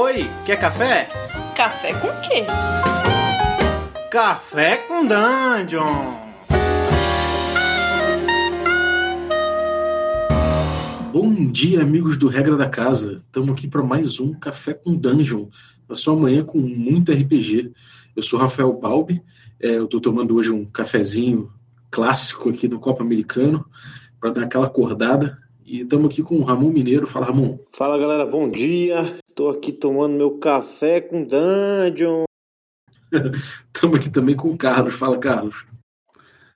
Oi, quer café? Café com quê? Café com Dungeon! Bom dia, amigos do Regra da Casa. Estamos aqui para mais um Café com Dungeon, na sua manhã com muito RPG. Eu sou Rafael Balbi, é, eu estou tomando hoje um cafezinho clássico aqui do Copa Americano para dar aquela acordada. E estamos aqui com o Ramon Mineiro. Fala, Ramon. Fala, galera, bom dia. Estou aqui tomando meu café com Dungeon. Estamos aqui também com o Carlos. Fala, Carlos.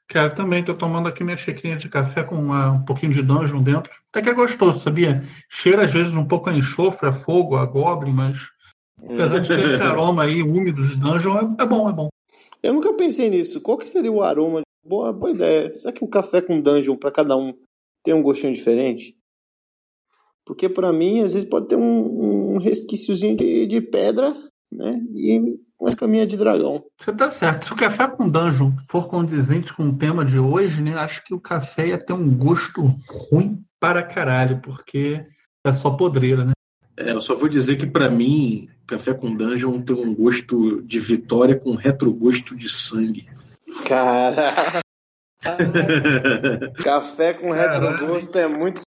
Cara, também estou tomando aqui minha xicrinha de café com uma, um pouquinho de dungeon dentro. Até que é gostoso, sabia? Cheira às vezes um pouco a enxofre, a fogo, a goblin, mas apesar de ter esse aroma aí úmido de dungeon, é, é, bom, é bom. Eu nunca pensei nisso. Qual que seria o aroma? Boa, boa ideia. Será que o café com dungeon para cada um tem um gostinho diferente? Porque para mim, às vezes pode ter um, um resquíciozinho de, de pedra, né? E uma caminha de dragão. Você tá certo. Se o café com dungeon for condizente com o tema de hoje, né? Acho que o café ia ter um gosto ruim para caralho, porque é só podreira, né? É, eu só vou dizer que para mim, café com dungeon tem um gosto de vitória com retrogosto de sangue. Cara. café com retrogosto é muito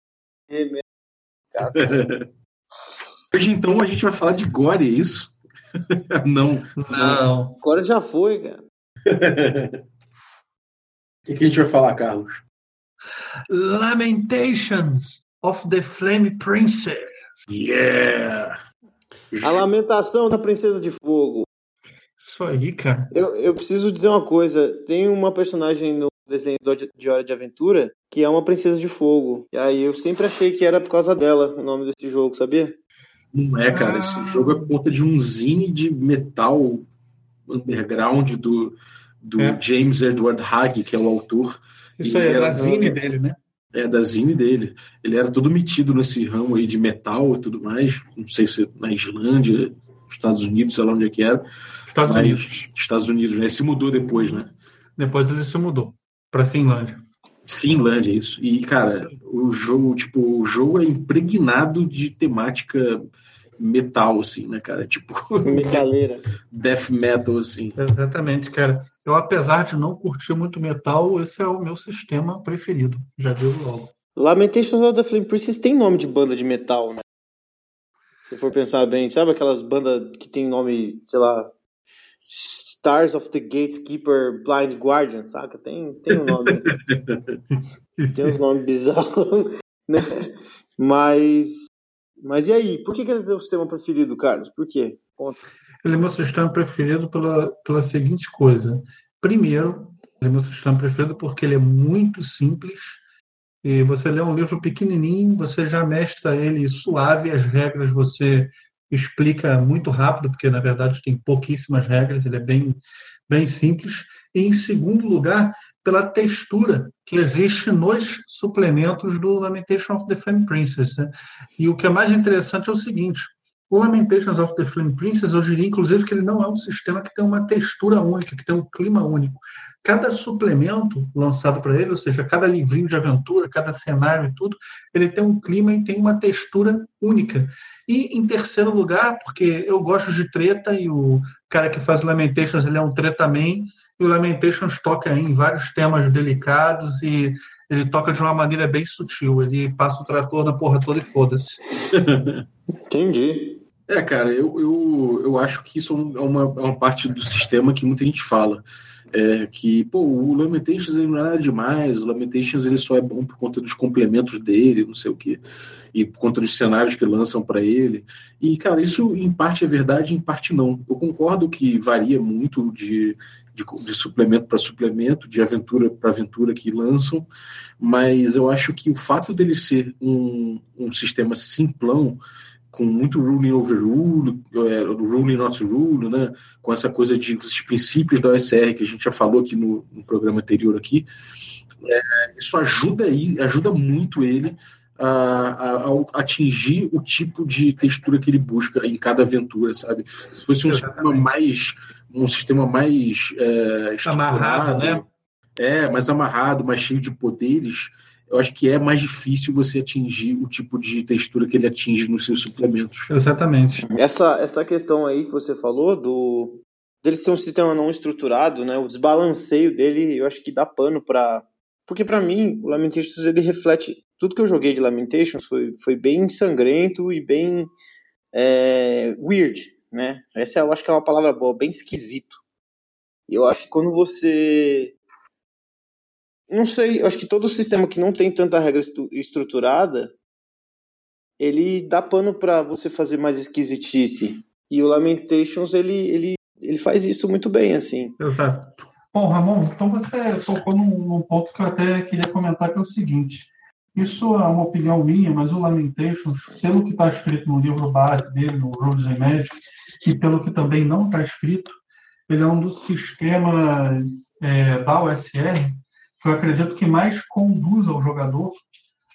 Hoje então a gente vai falar de gore, é isso? não. Não. Agora já foi, cara. O que, que a gente vai falar, Carlos? Lamentations of the Flame Princess. Yeah! A lamentação da Princesa de Fogo. Isso aí, cara. Eu, eu preciso dizer uma coisa. Tem uma personagem no desenho de Hora de Aventura que é uma Princesa de Fogo. E aí eu sempre achei que era por causa dela o nome desse jogo, sabia? Não é, cara. Ah. Esse jogo é por conta de um zine de metal underground do, do é. James Edward Hague, que é o autor. Isso aí, é da zine dele, né? É, da zine dele. Ele era todo metido nesse ramo aí de metal e tudo mais. Não sei se na Islândia, Estados Unidos, sei lá onde é que era. Estados Mas, Unidos. Estados Unidos, né? Se mudou depois, né? Depois ele se mudou para Finlândia. Finlândia, isso. E, cara, o jogo, tipo, o jogo é impregnado de temática metal, assim, né, cara? Tipo. Metaleira. death metal, assim. Exatamente, cara. Eu, apesar de não curtir muito metal, esse é o meu sistema preferido. Já digo logo. Lamentations of the Flame Princess tem nome de banda de metal, né? Se for pensar bem, sabe aquelas bandas que tem nome, sei lá, Stars of the Gatekeeper Blind Guardian, saca? Tem, tem um nome. tem uns nomes bizarros, né? Mas mas e aí, por que, que ele é o sistema preferido, Carlos? Por quê? Conta. Ele é meu sistema preferido pela, pela seguinte coisa. Primeiro, ele é meu sistema preferido porque ele é muito simples. E você lê um livro pequenininho, você já mestra ele suave, as regras você explica muito rápido, porque na verdade tem pouquíssimas regras, ele é bem, bem simples. E em segundo lugar, pela textura que existe nos suplementos do Lamentation of the Flame Princess. Né? E o que é mais interessante é o seguinte: o Lamentations of the Flame Princess, eu diria, inclusive, que ele não é um sistema que tem uma textura única, que tem um clima único. Cada suplemento lançado para ele, ou seja, cada livrinho de aventura, cada cenário e tudo, ele tem um clima e tem uma textura única. E em terceiro lugar, porque eu gosto de treta e o cara que faz Lamentations ele é um treta man, e o Lamentations toca em vários temas delicados e ele toca de uma maneira bem sutil. Ele passa o trator na porra toda e foda-se. Entendi. É, cara, eu, eu, eu acho que isso é uma, é uma parte do sistema que muita gente fala. É que, pô, o Lamentations ele não é nada demais, o Lamentations ele só é bom por conta dos complementos dele, não sei o quê, e por conta dos cenários que lançam para ele. E, cara, isso em parte é verdade, em parte não. Eu concordo que varia muito de, de, de suplemento para suplemento, de aventura para aventura que lançam, mas eu acho que o fato dele ser um, um sistema simplão, com muito ruling over rule, é, ruling not rule, né? com essa coisa de os princípios da OSR que a gente já falou aqui no, no programa anterior aqui, é, isso ajuda aí, ajuda muito ele a, a, a, atingir o tipo de textura que ele busca em cada aventura, sabe? Se fosse um sistema mais um sistema mais é, amarrado, né? É, mais amarrado, mais cheio de poderes, eu acho que é mais difícil você atingir o tipo de textura que ele atinge nos seus suplementos. Exatamente. Essa, essa questão aí que você falou do dele ser um sistema não estruturado, né? O desbalanceio dele, eu acho que dá pano para porque para mim o Lamentations ele reflete tudo que eu joguei de Lamentations foi, foi bem sangrento e bem é, weird, né? Essa eu acho que é uma palavra boa, bem esquisito. Eu acho que quando você não sei, eu acho que todo sistema que não tem tanta regra estruturada, ele dá pano para você fazer mais esquisitice. E o Lamentations, ele, ele, ele faz isso muito bem, assim. Exato. Bom, Ramon, então você tocou num, num ponto que eu até queria comentar, que é o seguinte. Isso é uma opinião minha, mas o Lamentations, pelo que está escrito no livro base dele, no Rules and Magic, e pelo que também não está escrito, ele é um dos sistemas é, da OSR que eu acredito que mais conduz ao jogador,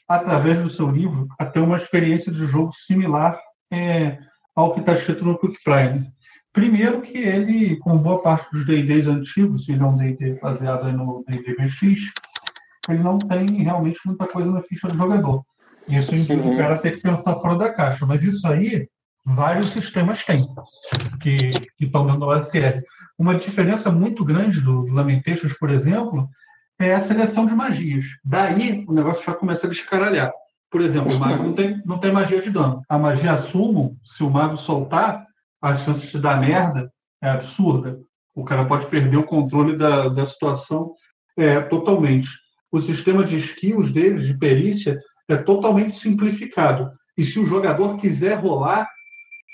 através do seu livro, a ter uma experiência de jogo similar é, ao que está escrito no Quick Prime. Primeiro que ele, com boa parte dos D&Ds antigos, ele é um D&D baseado no D&D BX, ele não tem realmente muita coisa na ficha do jogador. Isso implica o cara ter que pensar fora da caixa. Mas isso aí, vários sistemas têm, que, que estão dando OSR. Uma diferença muito grande do, do Lamentations, por exemplo, é a seleção de magias. Daí o negócio já começa a descaralhar. Por exemplo, o mago não tem, não tem magia de dano. A magia sumo, se o mago soltar, a chance de dar merda é absurda. O cara pode perder o controle da, da situação é, totalmente. O sistema de skills dele, de perícia, é totalmente simplificado. E se o jogador quiser rolar,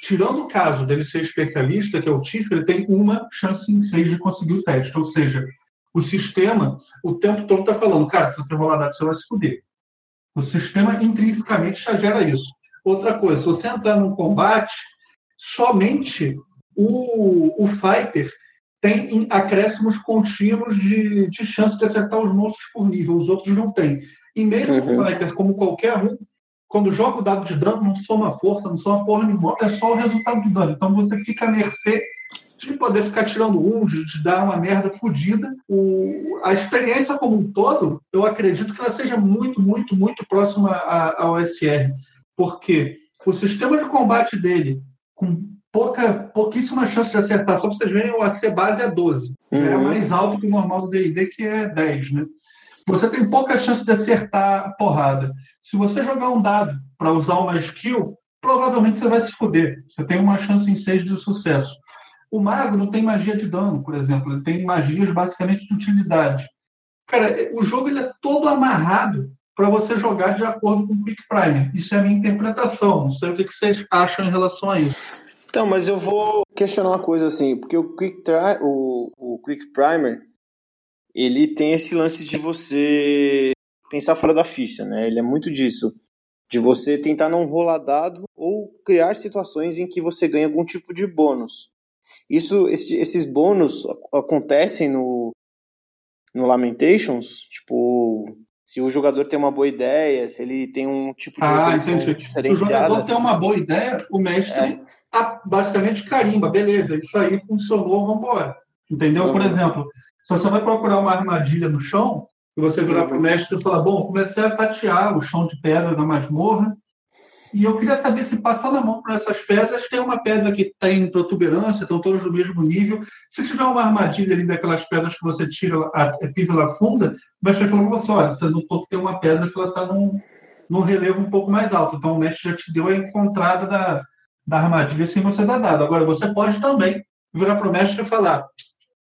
tirando o caso dele ser especialista, que é o TIF, ele tem uma chance em seis de conseguir o teste. Ou seja, o sistema, o tempo todo está falando, cara, se você rolar dado, você vai se fuder. O sistema intrinsecamente já gera isso. Outra coisa, se você entrar num combate, somente o, o fighter tem acréscimos contínuos de, de chance de acertar os monstros por nível, os outros não têm. E mesmo uhum. o fighter, como qualquer um, quando joga o dado de dano, não soma força, não soma porra nenhuma, é só o resultado do dano. Então você fica à mercê de poder ficar tirando um, de, de dar uma merda fodida. a experiência como um todo, eu acredito que ela seja muito, muito, muito próxima ao OSR. Porque o sistema de combate dele, com pouca, pouquíssima chance de acertar, só para vocês verem, o AC base é 12. Uhum. É mais alto que o normal do D&D, que é 10, né? Você tem pouca chance de acertar a porrada. Se você jogar um dado para usar uma skill, provavelmente você vai se fuder. Você tem uma chance em 6 de sucesso. O mago não tem magia de dano, por exemplo, ele tem magias basicamente de utilidade. Cara, o jogo ele é todo amarrado para você jogar de acordo com o Quick Primer. Isso é a minha interpretação. Não sei o que vocês acham em relação a isso. Então, mas eu vou questionar uma coisa assim, porque o Quick, Tri o, o Quick Primer ele tem esse lance de você pensar fora da ficha, né? Ele é muito disso. De você tentar não rolar dado ou criar situações em que você ganha algum tipo de bônus. Isso, esse, esses bônus acontecem no, no Lamentations, tipo, se o jogador tem uma boa ideia, se ele tem um tipo de ah, diferenciada. Se o jogador tem uma boa ideia, o mestre é. tá basicamente carimba, beleza, isso aí funcionou, vamos embora. Entendeu? Por exemplo, se você vai procurar uma armadilha no chão, e você virar para o mestre e falar, bom, comecei a tatear o chão de pedra na masmorra, e eu queria saber se passando a mão por essas pedras, tem uma pedra que tem protuberância, estão todas do mesmo nível. Se tiver uma armadilha ali daquelas pedras que você tira, a, pisa lá funda, o mestre falar para você: olha, você notou que tem uma pedra que ela está num, num relevo um pouco mais alto. Então o mestre já te deu a encontrada da, da armadilha sem você dar dado. Agora, você pode também virar para o mestre e falar: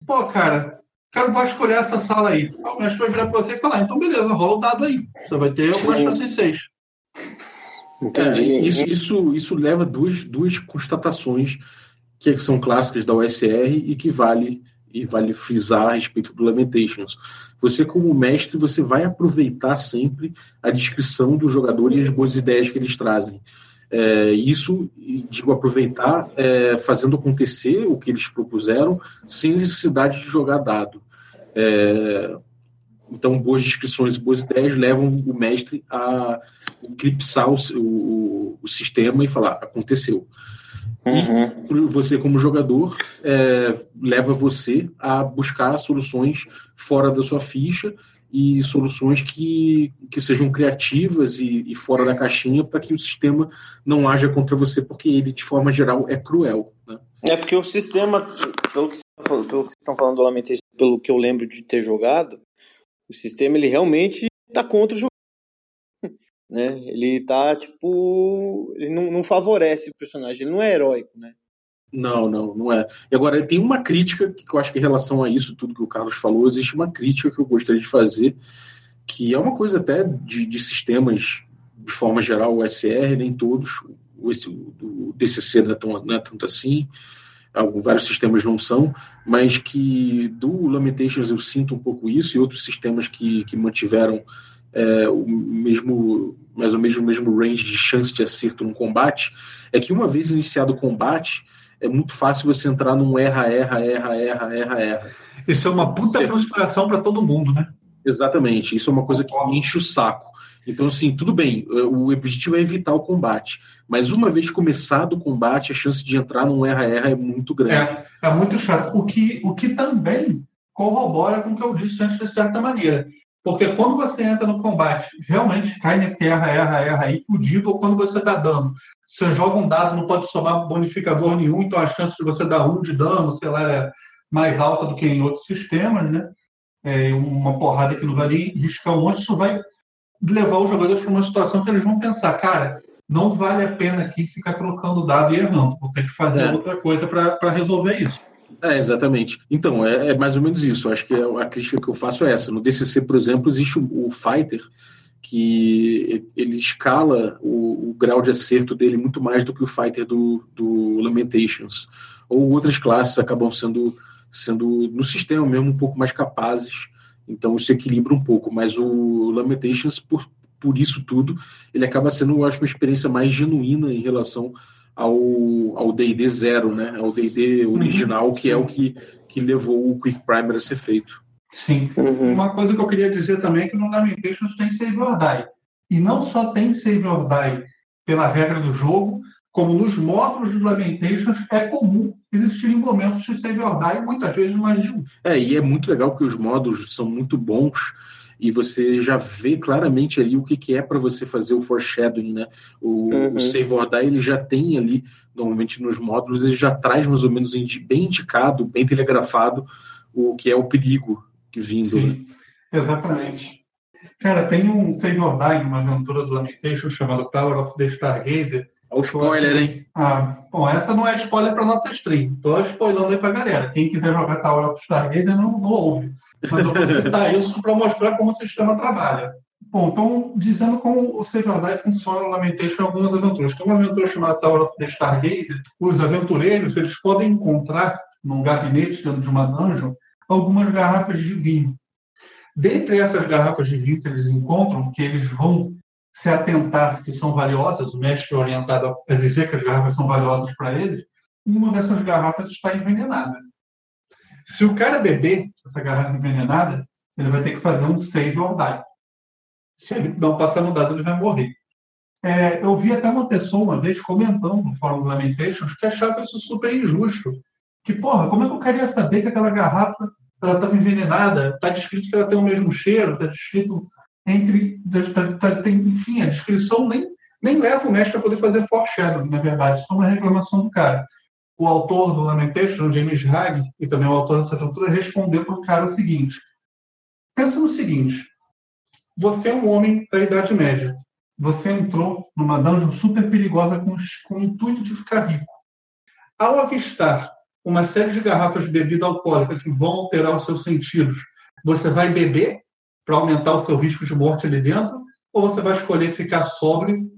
pô, cara, cara vai escolher essa sala aí. O mestre vai virar para você e falar: então beleza, rola o dado aí. Você vai ter algumas chances seis. Entendi. É, isso, isso, isso leva duas, duas constatações que são clássicas da OSR e que vale e vale frisar a respeito do Lamentations. Você, como mestre, você vai aproveitar sempre a descrição do jogador e as boas ideias que eles trazem. É, isso, digo, aproveitar é, fazendo acontecer o que eles propuseram sem necessidade de jogar dado. É, então, boas descrições e boas ideias levam o mestre a eclipsar o, o, o sistema e falar: aconteceu. Uhum. E você, como jogador, é, leva você a buscar soluções fora da sua ficha e soluções que, que sejam criativas e, e fora da caixinha para que o sistema não haja contra você, porque ele, de forma geral, é cruel. Né? É porque o sistema, pelo que, que vocês estão falando pelo que eu lembro de ter jogado, o sistema ele realmente está contra o jogo. Né? Ele tá, tipo. Ele não, não favorece o personagem, ele não é heróico, né? Não, não, não é. E agora, tem uma crítica que eu acho que em relação a isso, tudo que o Carlos falou, existe uma crítica que eu gostaria de fazer, que é uma coisa até de, de sistemas, de forma geral, o SR, nem todos, o, esse, o DCC não é, tão, não é tanto assim, alguns, vários sistemas não são, mas que do Lamentations eu sinto um pouco isso, e outros sistemas que, que mantiveram é, o mesmo, mais ou menos o mesmo range de chance de acerto no combate, é que uma vez iniciado o combate, é muito fácil você entrar num erra, erra, erra, erra, erra, erra. Isso é uma puta você... frustração para todo mundo, né? Exatamente. Isso é uma coisa que enche o saco. Então, assim, tudo bem, o objetivo é evitar o combate. Mas uma vez começado o combate, a chance de entrar num erra-erra é muito grande. É, é muito chato. O que, o que também corrobora com o que eu disse antes, de certa maneira. Porque quando você entra no combate, realmente cai nesse erra, erra, erra aí, fudido, ou quando você dá dano. Você joga um dado, não pode somar bonificador nenhum, então a chance de você dar um de dano, sei lá, é mais alta do que em outros sistemas, né? É uma porrada que não vai nem riscar um monte, isso vai levar os jogadores para uma situação que eles vão pensar, cara, não vale a pena aqui ficar trocando dado e errando, vou ter que fazer é. outra coisa para resolver isso. É, exatamente. Então, é, é, mais ou menos isso. Acho que a crítica que eu faço é essa. No DCC, por exemplo, existe o, o Fighter, que ele escala o, o, grau de acerto dele muito mais do que o Fighter do, do Lamentations. Ou outras classes acabam sendo, sendo, no sistema mesmo, um pouco mais capazes. Então, isso equilibra um pouco. Mas o Lamentations, por, por isso tudo, ele acaba sendo, eu acho, uma experiência mais genuína em relação ao, ao D&D zero, né? Ao D&D original, que é o que, que levou o Quick Primer a ser feito. Sim. Uhum. Uma coisa que eu queria dizer também é que no Lamentations tem Save or Die. E não só tem Save or Die pela regra do jogo, como nos módulos do Lamentations é comum existirem momentos de Save or Die, muitas vezes mais de um. É, e é muito legal porque os módulos são muito bons e você já vê claramente ali o que, que é para você fazer o foreshadowing, né? O, uhum. o Save or Die, ele já tem ali, normalmente nos módulos, ele já traz mais ou menos bem indicado, bem telegrafado, o que é o perigo vindo. Né? Exatamente. Cara, tem um Save or Die, uma aventura do Lamentation chamada Tower of the Stargazer. Olha o spoiler, hein? Ah, bom, essa não é spoiler para nossa stream. Tô spoilando aí pra galera. Quem quiser jogar Tower of Stargazer não, não ouve. Mas eu vou citar isso para mostrar como o sistema trabalha. Bom, então, dizendo como o Save or Die funciona no Lamentation em algumas aventuras. Tem uma aventura chamada Tower of the Stargazer. Os aventureiros, eles podem encontrar num gabinete dentro de uma dungeon algumas garrafas de vinho. Dentre essas garrafas de vinho que eles encontram, que eles vão se atentar que são valiosas, o mestre é orientado a dizer que as garrafas são valiosas para eles, uma dessas garrafas está envenenada. Se o cara beber essa garrafa envenenada, ele vai ter que fazer um save or die. Se ele não passar no dado, ele vai morrer. É, eu vi até uma pessoa uma vez comentando no fórum do Lamentations que achava isso super injusto. Que, porra, como é que eu queria saber que aquela garrafa estava envenenada? Está descrito que ela tem o mesmo cheiro, está descrito entre. Tá, tá, tem, enfim, a descrição nem, nem leva o mestre a poder fazer foreshadowing, na verdade. É uma reclamação do cara. O autor do Lamentation, James Hag, e também o autor dessa aventura, respondeu para o cara o seguinte: pensa no seguinte. Você é um homem da Idade Média. Você entrou numa dungeon super perigosa com, com o intuito de ficar rico. Ao avistar uma série de garrafas de bebida alcoólica que vão alterar os seus sentidos. Você vai beber para aumentar o seu risco de morte ali dentro? Ou você vai escolher ficar sóbrio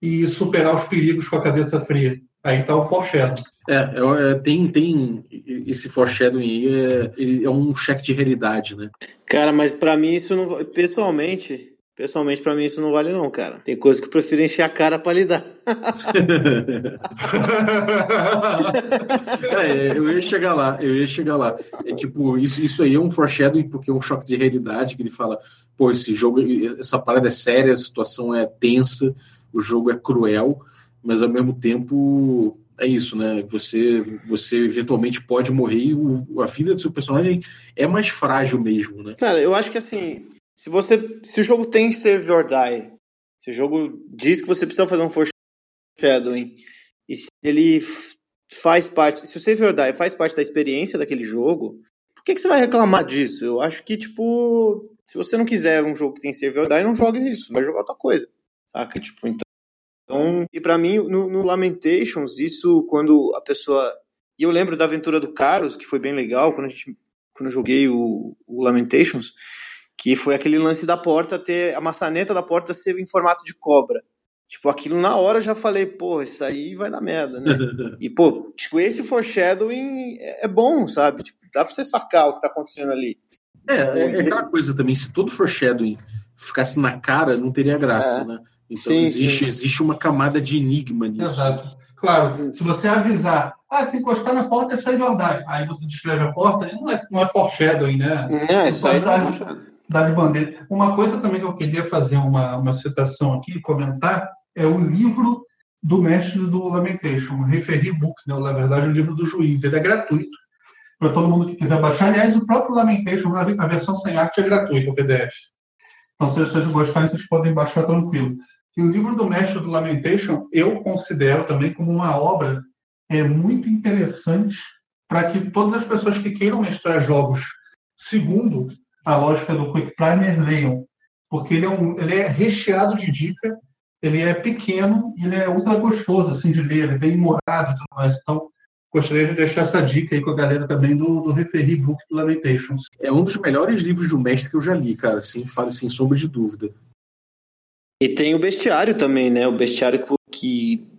e superar os perigos com a cabeça fria? Aí está o foreshadowing. É, é, é, tem, tem esse foreshadowing aí, é, é um cheque de realidade, né? Cara, mas para mim isso não. Pessoalmente, Pessoalmente, para mim, isso não vale, não, cara. Tem coisa que eu prefiro encher a cara pra lidar. é, eu ia chegar lá, eu ia chegar lá. É tipo, isso, isso aí é um foreshadowing, porque é um choque de realidade, que ele fala, pô, esse jogo, essa parada é séria, a situação é tensa, o jogo é cruel, mas ao mesmo tempo é isso, né? Você, você eventualmente pode morrer e o, a vida do seu personagem é mais frágil mesmo, né? Cara, eu acho que assim, se você. Se o jogo tem save or die, se o jogo diz que você precisa fazer um foreshadowing, e se ele faz parte. Se o save or die faz parte da experiência daquele jogo, por que, que você vai reclamar disso? Eu acho que, tipo, se você não quiser um jogo que tem save or die, não jogue isso, vai jogar outra coisa. Saca? Tipo, então. então e para mim, no, no Lamentations, isso quando a pessoa. E eu lembro da aventura do Carlos, que foi bem legal, quando a gente quando eu joguei o, o, Lamentations, que foi aquele lance da porta ter a maçaneta da porta ser em formato de cobra. Tipo, aquilo na hora eu já falei, pô, isso aí vai dar merda, né? e, pô, tipo, esse foreshadowing é, é bom, sabe? Tipo, dá pra você sacar o que tá acontecendo ali. É, tipo, é, é aquela coisa também, se todo foreshadowing ficasse na cara, não teria graça, é. né? Então sim, existe, sim. existe uma camada de enigma nisso. Exato. Claro, se você avisar, ah, se encostar na porta é sair de andar. Aí você descreve a porta, não é, não é foreshadowing, né? É, isso aí dá, de bandeira. Uma coisa também que eu queria fazer uma, uma citação aqui, comentar, é o livro do mestre do Lamentation, o Book, né? na verdade, o livro do juiz. Ele é gratuito para todo mundo que quiser baixar. Aliás, o próprio Lamentation, a versão sem arte, é gratuito, o PDF. Então, se vocês gostarem, vocês podem baixar tranquilo. E o livro do mestre do Lamentation, eu considero também como uma obra é, muito interessante para que todas as pessoas que queiram mestrar jogos segundo a lógica do Quick Primer leiam. Porque ele é, um, ele é recheado de dica, ele é pequeno e ele é ultra gostoso assim, de ler, ele é bem morado e tudo mais. Então, gostaria de deixar essa dica aí com a galera também do, do Referee Book do Lamentations. É um dos melhores livros do mestre que eu já li, cara, assim, falo sem sombra de dúvida. E tem o bestiário também, né? O bestiário que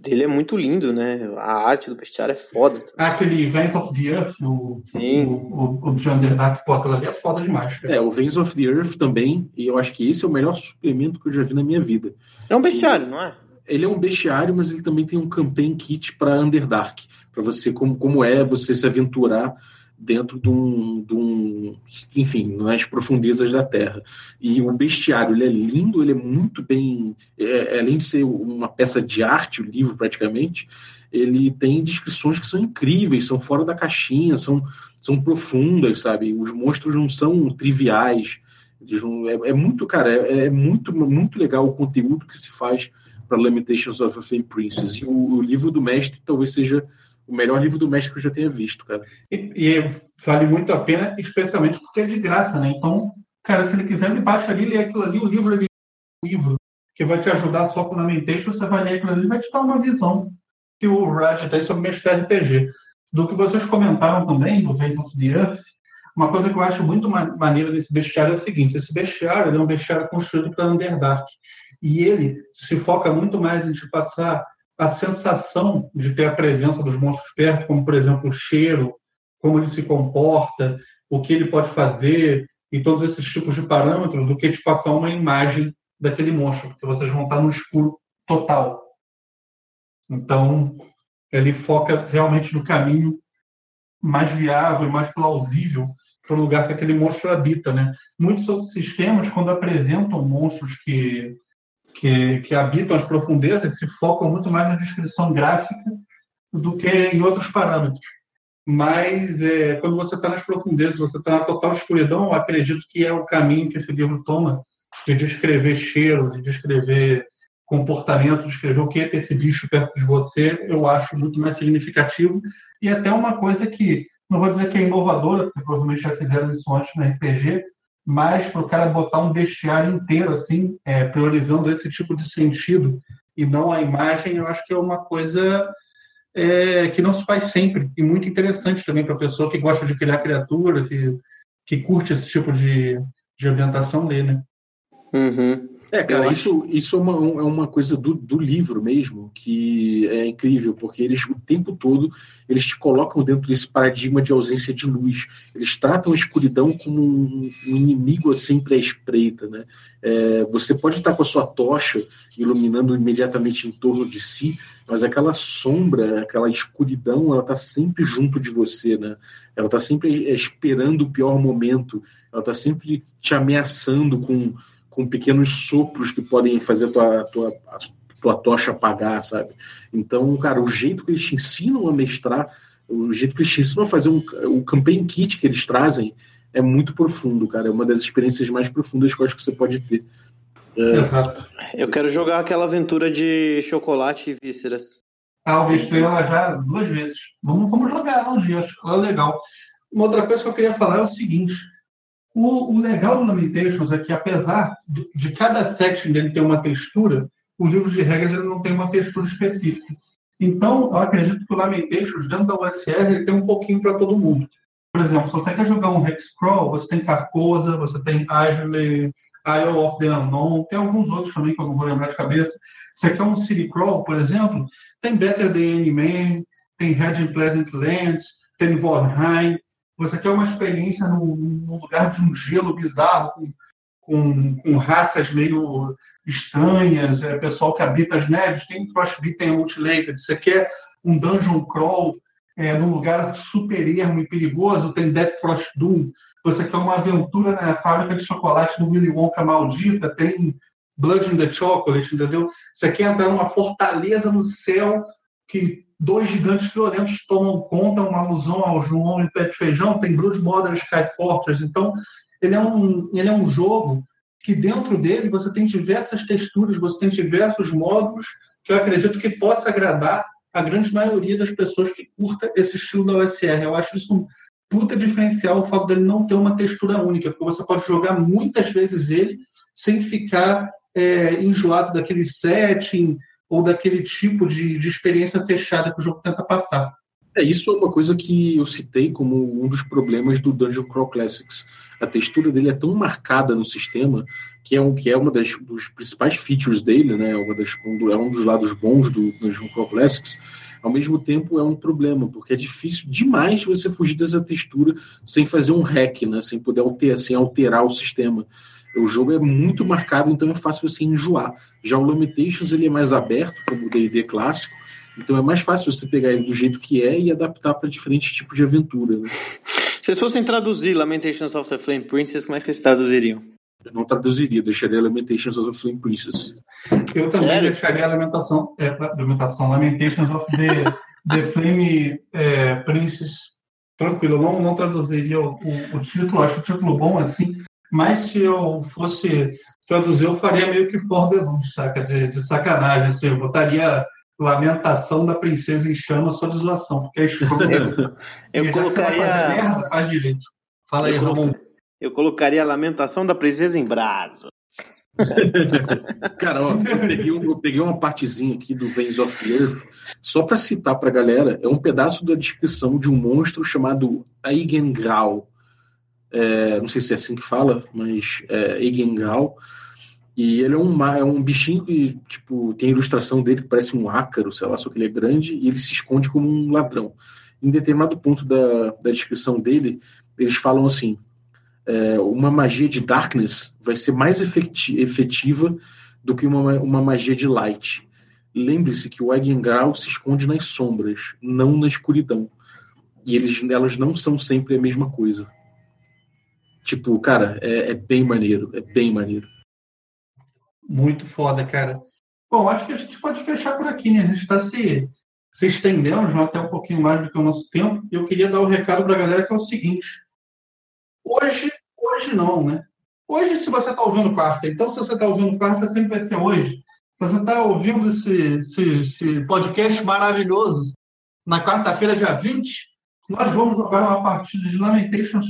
dele é muito lindo, né? A arte do bestiário é foda. Ah, aquele Veins of the Earth, o, Sim. o, o, o John Underdark, pô, aquilo ali é foda demais. Cara. É, o Veins of the Earth também, e eu acho que esse é o melhor suplemento que eu já vi na minha vida. É um bestiário, e, não é? Ele é um bestiário, mas ele também tem um campaign kit para Underdark, para você, como, como é você se aventurar dentro de um, de um, enfim, nas profundezas da Terra. E o bestiário, ele é lindo, ele é muito bem, é, além de ser uma peça de arte, o livro praticamente, ele tem descrições que são incríveis, são fora da caixinha, são, são profundas, sabe? Os monstros não são triviais. É, é muito, cara, é, é, muito, muito legal o conteúdo que se faz para Limitations of Flame Princess. E o, o livro do mestre talvez seja o melhor livro do México que eu já tenha visto, cara. E, e, vale muito a pena, especialmente porque é de graça, né? Então, cara, se ele quiser, ele baixa ali, lê aquilo ali, o livro ali, o livro que vai te ajudar só com a mente, você vai ler aquilo ali vai te dar uma visão que o Raj tem sobre mestre RPG. Do que vocês comentaram também, do Face of the Earth, uma coisa que eu acho muito maneira desse bestiário é o seguinte: esse bestiário é um bestiário construído para Underdark. E ele se foca muito mais em te passar a sensação de ter a presença dos monstros perto, como, por exemplo, o cheiro, como ele se comporta, o que ele pode fazer, e todos esses tipos de parâmetros, do que te passar uma imagem daquele monstro, porque vocês vão estar no escuro total. Então, ele foca realmente no caminho mais viável, mais plausível para o lugar que aquele monstro habita, né? Muitos sistemas, quando apresentam monstros que que, que habitam as profundezas se focam muito mais na descrição gráfica do que em outros parâmetros. Mas é, quando você está nas profundezas, você está na total escuridão, acredito que é o caminho que esse livro toma de descrever cheiros, de descrever comportamento, descrever o que é ter esse bicho perto de você, eu acho muito mais significativo. E até uma coisa que, não vou dizer que é inovadora, porque provavelmente já fizeram isso antes no RPG, mas para o cara botar um bestiário inteiro, assim, é, priorizando esse tipo de sentido e não a imagem, eu acho que é uma coisa é, que não se faz sempre e muito interessante também para a pessoa que gosta de criar criatura, que, que curte esse tipo de, de ambientação ler, né? Uhum. É, cara, isso, isso é, uma, é uma coisa do, do livro mesmo, que é incrível, porque eles o tempo todo eles te colocam dentro desse paradigma de ausência de luz. Eles tratam a escuridão como um, um inimigo sempre à espreita. Né? É, você pode estar com a sua tocha iluminando imediatamente em torno de si, mas aquela sombra, aquela escuridão, ela está sempre junto de você. Né? Ela está sempre esperando o pior momento, ela está sempre te ameaçando com com pequenos sopros que podem fazer a tua, tua, a tua tocha apagar, sabe? Então, cara, o jeito que eles te ensinam a mestrar, o jeito que eles te ensinam a fazer um, o campaign kit que eles trazem é muito profundo, cara. É uma das experiências mais profundas que eu acho que você pode ter. É... Exato. Eu quero jogar aquela aventura de chocolate e vísceras. Ah, eu ela já duas vezes. Vamos, vamos jogar um dia, acho que ela é legal. Uma outra coisa que eu queria falar é o seguinte: o, o legal do Lamentations é que, apesar de, cada setting dele ter uma textura, o livro de regras ele não tem uma textura específica. Então, eu acredito que o Lamentations, dentro da USR, ele tem um pouquinho para todo mundo. Por exemplo, se você quer jogar um Hexcrawl, você tem Carcosa, você tem Agile, Isle of the Unknown, tem alguns outros também que eu não vou lembrar de cabeça. Você quer um City Crawl, por exemplo, tem Better Than Any Man, tem Red in Pleasant Lands, tem Vorheim. Você quer uma experiência num, lugar de um gelo bizarro, com, com, com raças meio estranhas, é, pessoal que habita as neves, tem Frostbitten Multilated. Você quer um Dungeon Crawl é, num lugar super ermo e perigoso, tem Death Frost Doom. Você quer uma aventura na fábrica de chocolate do Willy Wonka maldita, tem Blood in the Chocolate, entendeu? Você quer entrar numa fortaleza no céu que dois gigantes violentos tomam conta, uma alusão ao João e Pé de Feijão, tem Blood Modern Sky Fortress. Então, ele é, um, ele é um jogo que dentro dele você tem diversas texturas, você tem diversos módulos que eu acredito que possa agradar a grande maioria das pessoas que curta esse estilo da OSR. Eu acho isso um puta diferencial, o fato dele não ter uma textura única, porque você pode jogar muitas vezes ele sem ficar é, enjoado daquele setting ou daquele tipo de, de experiência fechada que o jogo tenta passar. É, isso é uma coisa que eu citei como um dos problemas do Dungeon Crawl Classics. A textura dele é tão marcada no sistema que é um que é uma das dos principais features dele, né? Uma das, um é um dos lados bons do Dungeon Crawl Classics. Ao mesmo tempo é um problema porque é difícil demais você fugir dessa textura sem fazer um hack, né? Sem poder alterar, sem alterar o sistema. O jogo é muito marcado, então é fácil você enjoar. Já o Limitations ele é mais aberto, como o D&D clássico, então é mais fácil você pegar ele do jeito que é e adaptar para diferentes tipos de aventura. Né? Se vocês fossem traduzir Lamentations of the Flame Princess, como é que vocês traduziriam? Eu não traduziria, deixaria Lamentations of the Flame Princess. Eu também Sério? deixaria a Lamentação, é, Lamentação, Lamentations of the, the Flame é, Princess. Tranquilo, eu não, não traduziria o, o, o título, acho o título bom assim, mas se eu fosse traduzir, eu faria meio que for the luz, saca? De, de sacanagem, assim, eu botaria Lamentação da Princesa em Chamas só de zoação, porque é Eu, eu colocaria. Merda, faz direito. Fala aí, eu Ramon. Eu colocaria a Lamentação da Princesa em Brasa. Cara, ó, eu peguei, um, eu peguei, uma partezinha aqui do Veins of Earth, só para citar pra galera, é um pedaço da descrição de um monstro chamado Aigengrau. É, não sei se é assim que fala, mas é Eigengal. E ele é um, é um bichinho que, tipo, tem a ilustração dele que parece um ácaro, sei lá, só que ele é grande e ele se esconde como um ladrão. Em determinado ponto da, da descrição dele, eles falam assim: é, uma magia de darkness vai ser mais efetiva do que uma, uma magia de light. Lembre-se que o Eigengrau se esconde nas sombras, não na escuridão. E eles, elas não são sempre a mesma coisa. Tipo, cara, é, é bem maneiro, é bem maneiro. Muito foda, cara. Bom, acho que a gente pode fechar por aqui, né? A gente está se, se estendendo já até um pouquinho mais do que o nosso tempo. Eu queria dar o um recado para a galera que é o seguinte. Hoje, hoje não, né? Hoje, se você está ouvindo quarta, então se você está ouvindo quarta, sempre vai ser hoje. Se você está ouvindo esse, esse, esse podcast maravilhoso na quarta-feira, dia 20, nós vamos jogar uma partida de Lamentations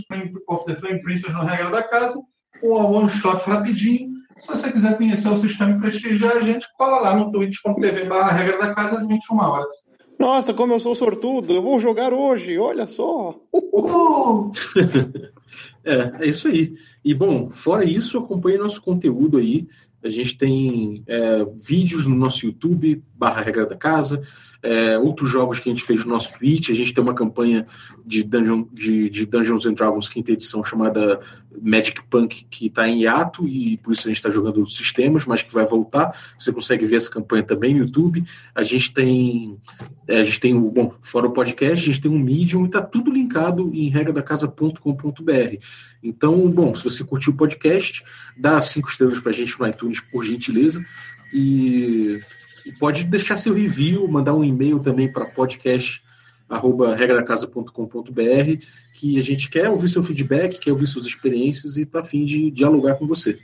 of the Flame Princess no Regra da Casa, um one shot rapidinho. Se você quiser conhecer o sistema e prestigiar a gente, cola lá no twitch.tv barra regra da casa às 21 horas. Nossa, como eu sou sortudo, eu vou jogar hoje, olha só. Uh! é, é isso aí. E bom, fora isso, acompanhe nosso conteúdo aí. A gente tem é, vídeos no nosso YouTube, barra regra da casa, é, outros jogos que a gente fez no nosso Twitch. A gente tem uma campanha de, Dungeon, de, de Dungeons and Dragons quinta edição chamada Magic Punk, que está em hiato e por isso a gente está jogando outros sistemas, mas que vai voltar. Você consegue ver essa campanha também no YouTube. A gente tem, é, a gente tem o, bom, fora o podcast, a gente tem um Medium e está tudo linkado em regradacasa.com.br. Então, bom, se você curtiu o podcast, dá cinco estrelas para a gente no iTunes, por gentileza. E e pode deixar seu review, mandar um e-mail também para podcast que a gente quer ouvir seu feedback, quer ouvir suas experiências e está afim de dialogar com você.